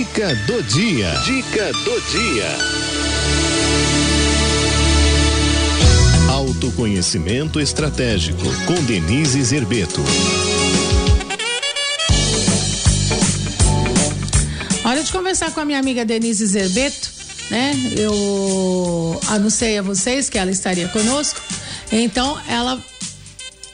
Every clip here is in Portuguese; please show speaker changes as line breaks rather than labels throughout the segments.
Dica do dia. Dica do dia. Autoconhecimento estratégico com Denise Zerbeto.
Hora de conversar com a minha amiga Denise Zerbeto, né? Eu anunciei a vocês que ela estaria conosco, então ela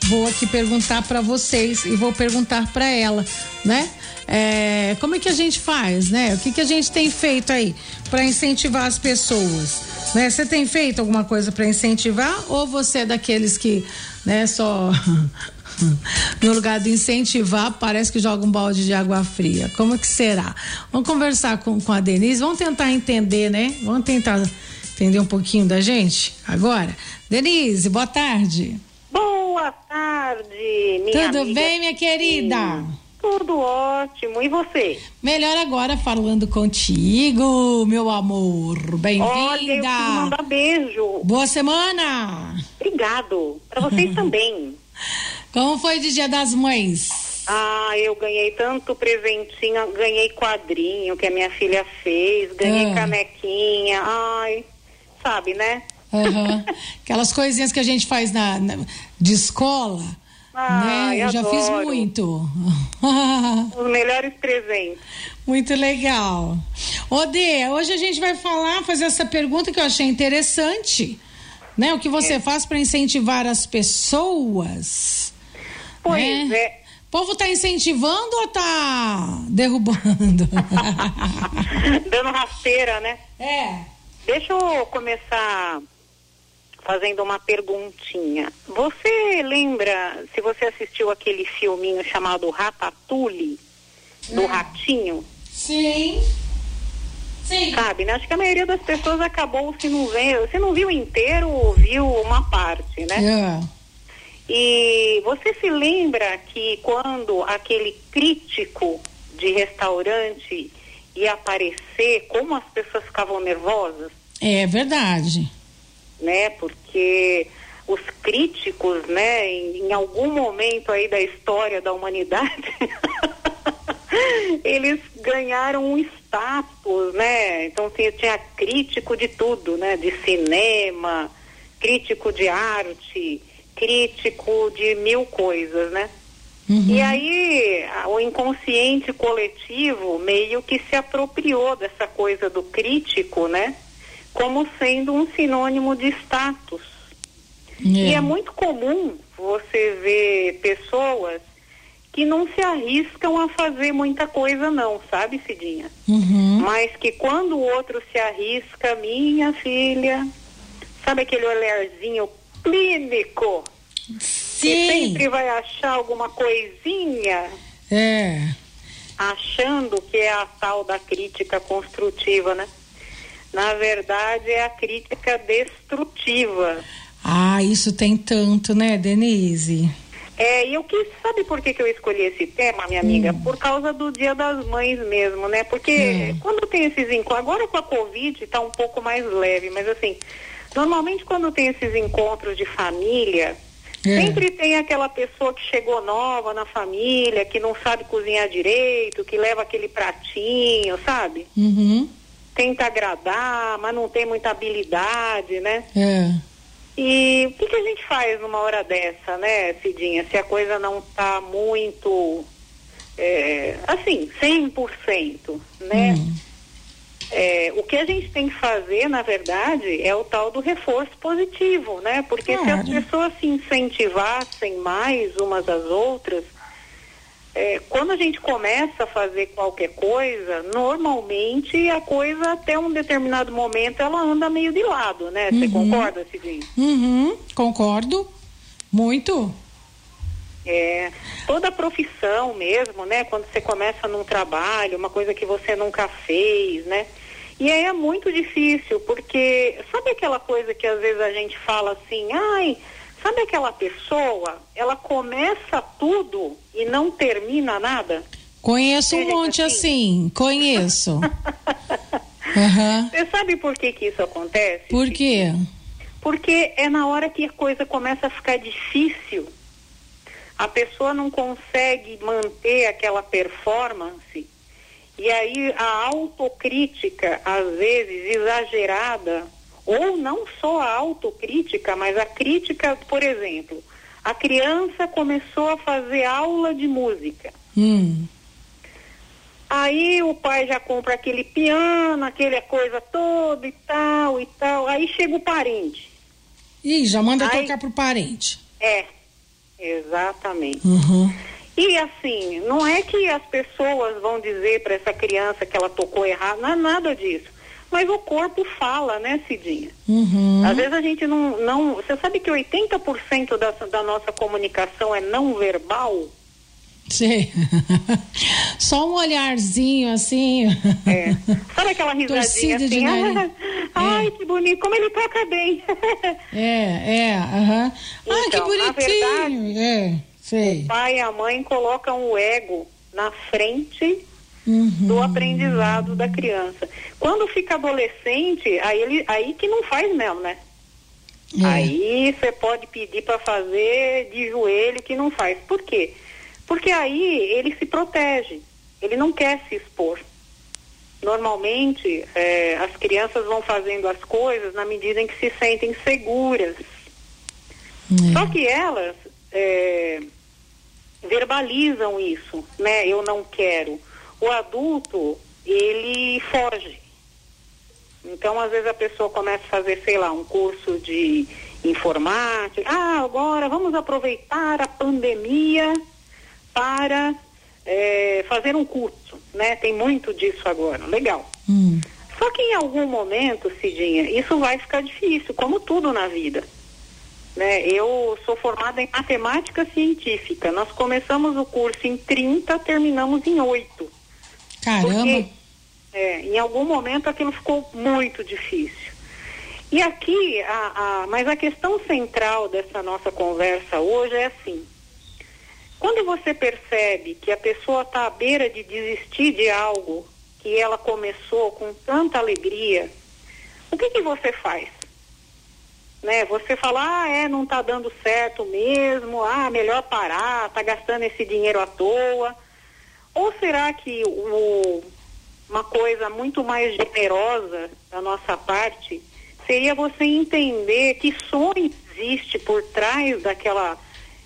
vou aqui perguntar para vocês e vou perguntar para ela, né? É, como é que a gente faz, né? O que, que a gente tem feito aí para incentivar as pessoas? Né? Você tem feito alguma coisa para incentivar ou você é daqueles que, né, só no lugar de incentivar, parece que joga um balde de água fria. Como que será? Vamos conversar com, com a Denise, vamos tentar entender, né? Vamos tentar entender um pouquinho da gente agora. Denise, boa tarde.
Minha
Tudo
amiga.
bem, minha querida?
Tudo ótimo. E você?
Melhor agora falando contigo, meu amor.
Olha, eu
Bem-vinda.
quero mandar beijo.
Boa semana.
Obrigado. Para vocês também.
Como foi de Dia das Mães?
Ah, eu ganhei tanto presentinho, ganhei quadrinho que a minha filha fez, ganhei
Ah.
canequinha. Ai, sabe, né?
Aham. Aquelas coisinhas que a gente faz na, na- de escola.
Ai,
né? Eu já
adoro.
fiz muito.
Os melhores presentes.
muito legal. Ô, Dê, hoje a gente vai falar, fazer essa pergunta que eu achei interessante. Né? O que você faz para incentivar as pessoas?
Pois
né?
é.
O povo tá incentivando ou tá derrubando?
Dando rasteira, né?
é.
Deixa eu começar fazendo uma perguntinha. Você lembra, se você assistiu aquele filminho chamado Ratatouille, do ratinho,
Sim. Sim.
sabe? né? Acho que a maioria das pessoas acabou se não vendo, se não viu inteiro, viu uma parte, né?
É.
E você se lembra que quando aquele crítico de restaurante ia aparecer, como as pessoas ficavam nervosas?
É verdade.
Né? Porque os críticos, né, em, em algum momento aí da história da humanidade, eles ganharam um status, né? Então tinha, tinha crítico de tudo, né? De cinema, crítico de arte, crítico de mil coisas, né? E aí o inconsciente coletivo meio que se apropriou dessa coisa do crítico, né? Como sendo um sinônimo de status. E é muito comum você ver pessoas que não se arriscam a fazer muita coisa não, sabe, Cidinha?
Uhum.
Mas que quando o outro se arrisca, minha filha, sabe aquele olharzinho clínico? Que
Sim.
sempre vai achar alguma coisinha
É.
achando que é a tal da crítica construtiva, né? Na verdade, é a crítica destrutiva.
Ah, isso tem tanto, né, Denise?
É, e eu quis, sabe por que, que eu escolhi esse tema, minha amiga? Por causa do Dia das Mães mesmo, né? Porque
Hum.
quando tem esses encontros, agora com a Covid está um pouco mais leve, mas assim, normalmente quando tem esses encontros de família,
É.
sempre tem aquela pessoa que chegou nova na família, que não sabe cozinhar direito, que leva aquele pratinho, sabe?
Uhum.
Tenta agradar, mas não tem muita habilidade, né?
É.
E o que, que a gente faz numa hora dessa, né, Cidinha? Se a coisa não está muito, é, assim, 100%, né?
Hum.
É, o que a gente tem que fazer, na verdade, é o tal do reforço positivo, né? Porque se as
Claro.
pessoas se incentivassem mais umas às outras, é, quando a gente começa a fazer qualquer coisa, normalmente a coisa até um determinado momento ela anda meio de lado, né? Você concorda, Cidinha?
Uhum. Concordo. Muito.
É, toda profissão mesmo, né? Quando você começa num trabalho, uma coisa que você nunca fez, né? E aí é muito difícil, porque sabe aquela coisa que às vezes a gente fala assim, ai, sabe aquela pessoa, ela começa tudo e não termina nada?
Conheço um monte
assim?
assim. Conheço. Aham.
Você sabe por que que isso acontece?
Por quê?
Porque é na hora que a coisa começa a ficar difícil, a pessoa não consegue manter aquela performance E aí a autocrítica, às vezes exagerada, ou não só a autocrítica, mas a crítica, por exemplo, a criança começou a fazer aula de música.
Hum.
Aí o pai já compra aquele piano, aquele coisa toda e tal e tal. Aí chega o parente.
Ih, já manda
Aí-
tocar pro parente.
É, exatamente.
Uhum.
E assim, não é que as pessoas vão dizer para essa criança que ela tocou errado, não é nada disso. Mas o corpo fala, né, Cidinha?
Uhum.
Às vezes a gente não, não. Você sabe que 80% da, da nossa comunicação é não verbal?
Sei. Só um olharzinho assim.
É. Sabe aquela risadinha
de
assim?
nariz.
Ah, ai, que bonito, como ele toca bem.
É, é, aham. ah, que
Então,
bonitinho. é, sei.
o pai e a mãe colocam o ego na frente
Uhum.
do aprendizado da criança. Quando fica adolescente, aí, ele, aí que não faz mesmo, né?
É.
Aí você pode pedir para fazer de joelho que não faz. Por quê? Porque aí ele se protege, ele não quer se expor. Normalmente, eh, as crianças vão fazendo as coisas na medida em que se sentem seguras.
É.
Só que elas eh, verbalizam isso, né? Eu não quero. O adulto, ele foge. Então, às vezes a pessoa começa a fazer, sei lá, um curso de informática. Ah, agora vamos aproveitar a pandemia para eh, fazer um curso, né? Tem muito disso agora. Legal.
Hum.
Só que em algum momento, Cidinha, isso vai ficar difícil, como tudo na vida. Né? Eu sou formada em matemática científica. Nós começamos o curso em 30, terminamos em 8.
Caramba.
Porque é, em algum momento aquilo ficou muito difícil. E aqui, a, a- mas a questão central dessa nossa conversa hoje é assim. Quando você percebe que a pessoa está à beira de desistir de algo que ela começou com tanta alegria, o que, que você faz? Né? Você fala, ah, é, não está dando certo mesmo, ah, melhor parar, está gastando esse dinheiro à toa. Ou será que o- uma coisa muito mais generosa da nossa parte seria você entender que sonho existe por trás daquela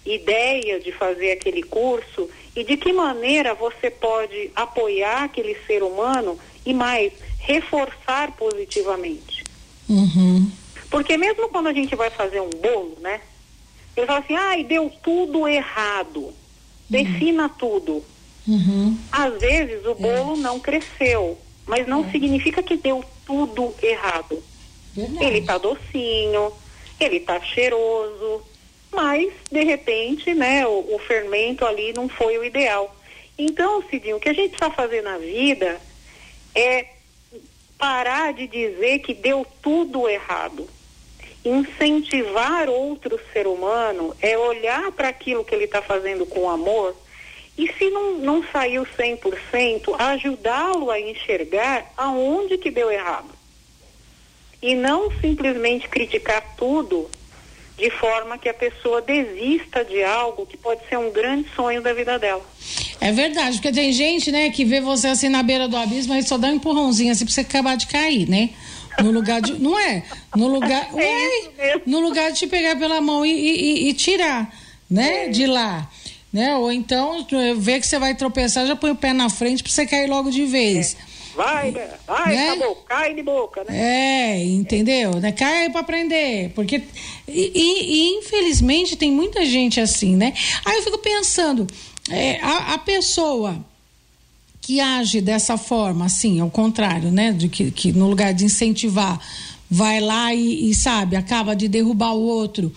ideia de fazer aquele curso e de que maneira você pode apoiar aquele ser humano e mais reforçar positivamente.
Uhum.
Porque mesmo quando a gente vai fazer um bolo, né? Ele fala assim, ai, deu tudo errado. Defina tudo.
Uhum.
Às vezes o bolo não cresceu, mas não significa que deu tudo errado.
Verdade.
Ele tá docinho, ele tá cheiroso, mas de repente, né, o, o fermento ali não foi o ideal. Então, Cidinho, o que a gente precisa fazer na vida é parar de dizer que deu tudo errado. Incentivar outro ser humano é olhar para aquilo que ele está fazendo com amor e se não, não saiu 100%, ajudá-lo a enxergar aonde que deu errado. E não simplesmente criticar tudo de forma que a pessoa desista de algo que pode ser um grande sonho da vida dela.
É verdade, porque tem gente, né, que vê você assim na beira do abismo e só dá um empurrãozinho assim pra você acabar de cair, né? No lugar de. Não é? No lugar.
É
Ué, no lugar de te pegar pela mão e, e- e tirar, né? De lá. Né? Ou então, vê que você vai tropeçar, já põe o pé na frente pra você cair logo de vez.
Vai, né? vai,
Né?
acabou, cai de boca, né?
É, entendeu? Né? Cai aí pra aprender. Porque. E, e- e, infelizmente tem muita gente assim, né? Aí eu fico pensando, é, a, a pessoa que age dessa forma, assim, ao contrário, né? De que, que no lugar de incentivar, vai lá e, e, sabe, acaba de derrubar o outro.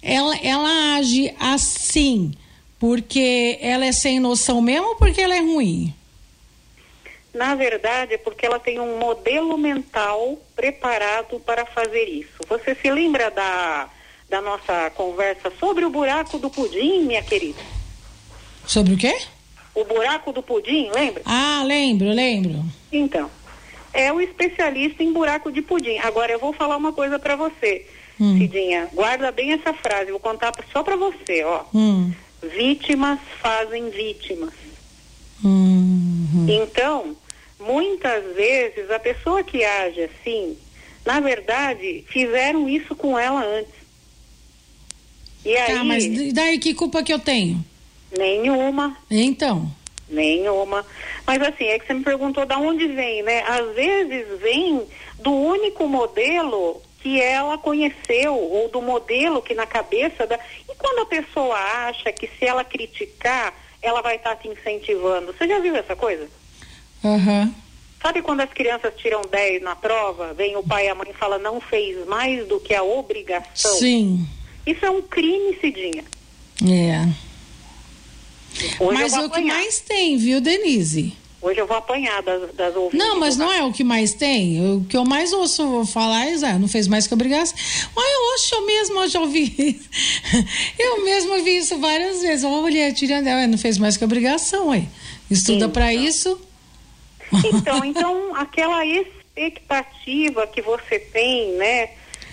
Ela, ela age assim porque ela é sem noção mesmo ou porque ela é ruim?
Na verdade, é porque ela tem um modelo mental preparado para fazer isso. Você se lembra da, da nossa conversa sobre o buraco do pudim, minha querida?
Sobre o quê?
O buraco do pudim, lembra?
Ah, lembro, lembro.
Então, é o especialista em buraco de pudim. Agora, eu vou falar uma coisa para você,
Hum.
Cidinha. Guarda bem essa frase, vou contar só para você, ó.
Hum.
Vítimas fazem vítimas.
Hum.
Então, muitas vezes a pessoa que age assim, na verdade, fizeram isso com ela antes.
E tá, aí, mas daí que culpa que eu tenho?
Nenhuma.
Então.
Nenhuma. Mas assim, é que você me perguntou de onde vem, né? Às vezes vem do único modelo que ela conheceu, ou do modelo que na cabeça da. E quando a pessoa acha que se ela criticar, ela vai estar tá te incentivando. Você já viu essa coisa?
Uhum.
Sabe quando as crianças tiram 10 na prova, vem o pai e a mãe e fala não fez mais do que a obrigação?
Sim.
Isso é um crime, Cidinha.
É. Hoje mas o que mais tem, viu, Denise?
Hoje eu vou apanhar das, das ouvintes.
Não, mas não é o que mais tem. O que eu mais ouço falar é, ah, não fez mais que obrigação. Mas eu ouço, eu mesmo já ouvi. Eu mesmo vi isso várias vezes. Uma mulher tirando ela, não fez mais que obrigação, ué. Estuda para isso.
Então, então, aquela expectativa que você tem, né?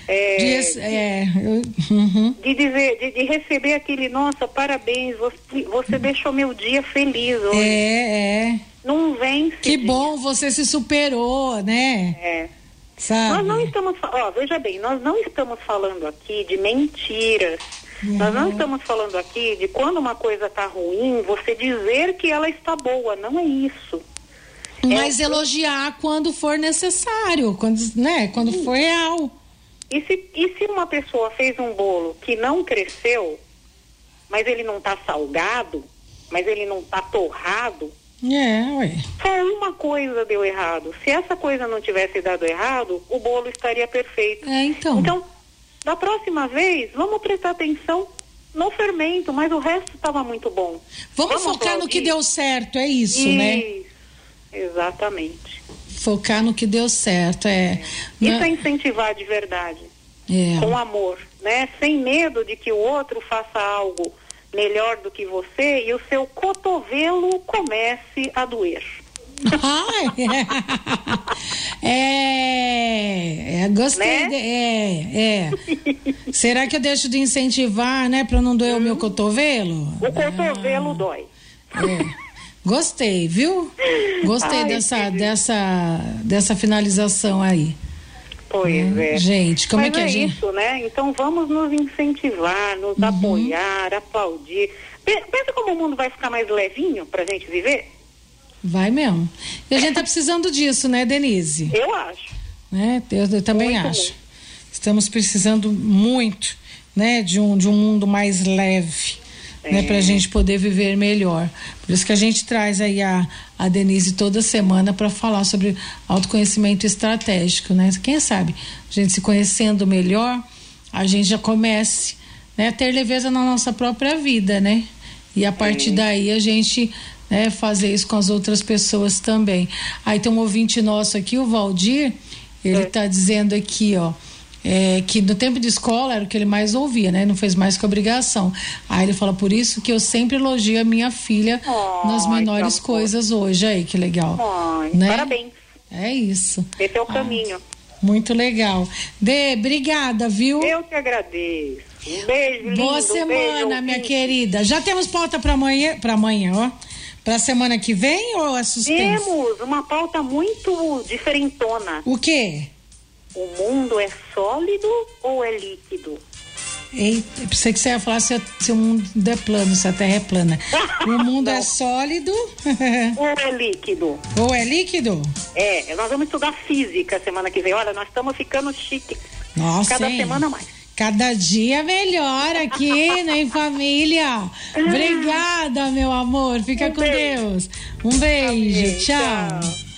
É,
de, é, eu, uhum.
de dizer, de, de, receber aquele, nossa, parabéns, você, você deixou meu dia feliz hoje.
É, é.
Não vence.
Que bom, você se superou, né?
É.
Sabe?
Nós não estamos, ó, veja bem, nós não estamos falando aqui de mentiras. Uhum. Nós não estamos falando aqui de quando uma coisa está ruim, você dizer que ela está boa. Não é isso.
Mas é, elogiar quando for necessário, quando, né, quando sim. for real.
E se, e se uma pessoa fez um bolo que não cresceu, mas ele não está salgado, mas ele não está torrado,
é, ué.
Só uma coisa deu errado. Se essa coisa não tivesse dado errado, o bolo estaria perfeito.
É, então.
Então, da próxima vez, vamos prestar atenção no fermento, mas o resto estava muito bom.
Vamos, vamos focar no que deu certo, é isso, isso né?
Exatamente.
Focar no que deu certo, é.
Isso é incentivar de verdade.
É.
Com amor, né? Sem medo de que o outro faça algo melhor do que você e o seu cotovelo comece a doer.
é, é, gostei. Né? De, é, é. Será que eu deixo de incentivar, né, para não doer hum. o meu cotovelo?
O cotovelo ah, dói.
É. Gostei, viu? Gostei Ai, dessa, dessa, dessa finalização aí.
Pois é.
é. Gente, como
Mas
é que
é
a gente.
isso, né? Então vamos nos incentivar, nos uhum. apoiar, aplaudir. Pensa como o mundo vai ficar mais levinho pra gente viver?
Vai mesmo. E a gente tá precisando disso, né, Denise?
Eu acho.
Né? Eu, eu também muito acho. Estamos precisando muito, né, de um, de um mundo mais leve né, para a gente poder viver melhor. Por isso que a gente traz aí a, a Denise toda semana para falar sobre autoconhecimento estratégico, né? Quem sabe a gente se conhecendo melhor, a gente já comece né, a ter leveza na nossa própria vida, né? E a partir daí a gente né, fazer isso com as outras pessoas também. Aí tem um ouvinte nosso aqui, o Valdir, ele está é. dizendo aqui, ó é, que no tempo de escola era o que ele mais ouvia, né? Não fez mais que obrigação. Aí ele fala, por isso que eu sempre elogio a minha filha oh, nas menores coisas hoje. Aí, que legal.
Oh, né? Parabéns.
É isso.
Esse é o ah, caminho.
Muito legal. Dê, obrigada, viu?
Eu que agradeço. Um beijo, lindo,
Boa semana,
beijo,
minha querida. Já temos pauta para amanhã, para amanhã, ó. Para semana que vem ou é suspense?
Temos uma pauta muito diferentona.
O quê?
O mundo é sólido ou é líquido?
Eita, pensei que você ia falar se, se o mundo é plano, se a Terra é plana. O mundo é sólido.
ou é líquido?
Ou é líquido?
É, nós vamos estudar física semana que vem. Olha, nós estamos ficando chique.
Nossa.
Cada
hein?
semana mais.
Cada dia melhor aqui, né, família. Obrigada, meu amor. Fica um com beijo. Deus. Um beijo. Amém. tchau. tchau.